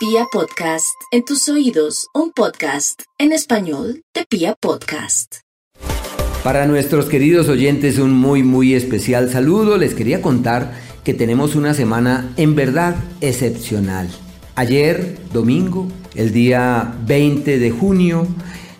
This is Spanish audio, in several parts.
Pia Podcast, en tus oídos, un podcast en español de Pia Podcast. Para nuestros queridos oyentes un muy muy especial saludo, les quería contar que tenemos una semana en verdad excepcional. Ayer, domingo, el día 20 de junio,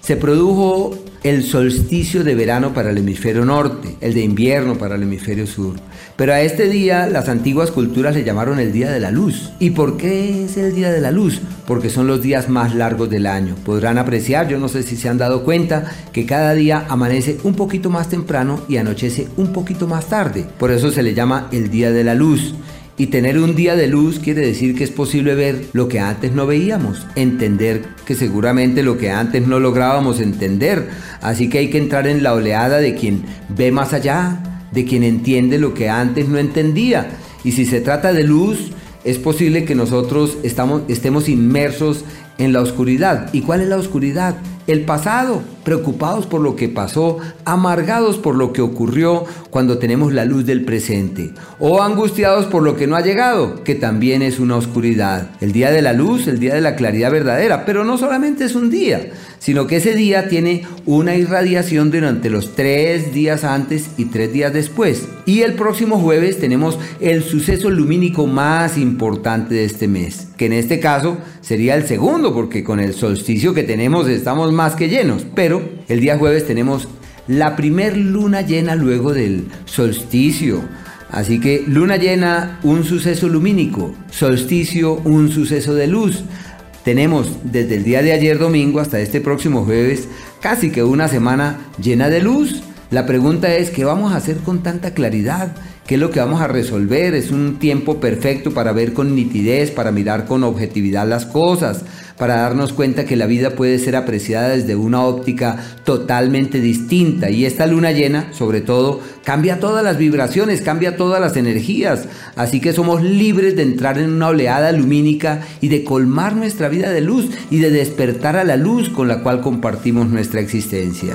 se produjo el solsticio de verano para el hemisferio norte, el de invierno para el hemisferio sur. Pero a este día las antiguas culturas le llamaron el Día de la Luz. ¿Y por qué es el Día de la Luz? Porque son los días más largos del año. Podrán apreciar, yo no sé si se han dado cuenta, que cada día amanece un poquito más temprano y anochece un poquito más tarde. Por eso se le llama el Día de la Luz. Y tener un día de luz quiere decir que es posible ver lo que antes no veíamos, entender que seguramente lo que antes no lográbamos entender. Así que hay que entrar en la oleada de quien ve más allá, de quien entiende lo que antes no entendía. Y si se trata de luz, es posible que nosotros estamos, estemos inmersos en la oscuridad. ¿Y cuál es la oscuridad? El pasado, preocupados por lo que pasó, amargados por lo que ocurrió cuando tenemos la luz del presente, o angustiados por lo que no ha llegado, que también es una oscuridad. El día de la luz, el día de la claridad verdadera, pero no solamente es un día, sino que ese día tiene una irradiación durante los tres días antes y tres días después. Y el próximo jueves tenemos el suceso lumínico más importante de este mes, que en este caso sería el segundo, porque con el solsticio que tenemos estamos más que llenos. Pero el día jueves tenemos la primer luna llena luego del solsticio. Así que luna llena, un suceso lumínico, solsticio, un suceso de luz. Tenemos desde el día de ayer domingo hasta este próximo jueves casi que una semana llena de luz. La pregunta es, ¿qué vamos a hacer con tanta claridad? ¿Qué es lo que vamos a resolver? Es un tiempo perfecto para ver con nitidez, para mirar con objetividad las cosas, para darnos cuenta que la vida puede ser apreciada desde una óptica totalmente distinta. Y esta luna llena, sobre todo, cambia todas las vibraciones, cambia todas las energías. Así que somos libres de entrar en una oleada lumínica y de colmar nuestra vida de luz y de despertar a la luz con la cual compartimos nuestra existencia.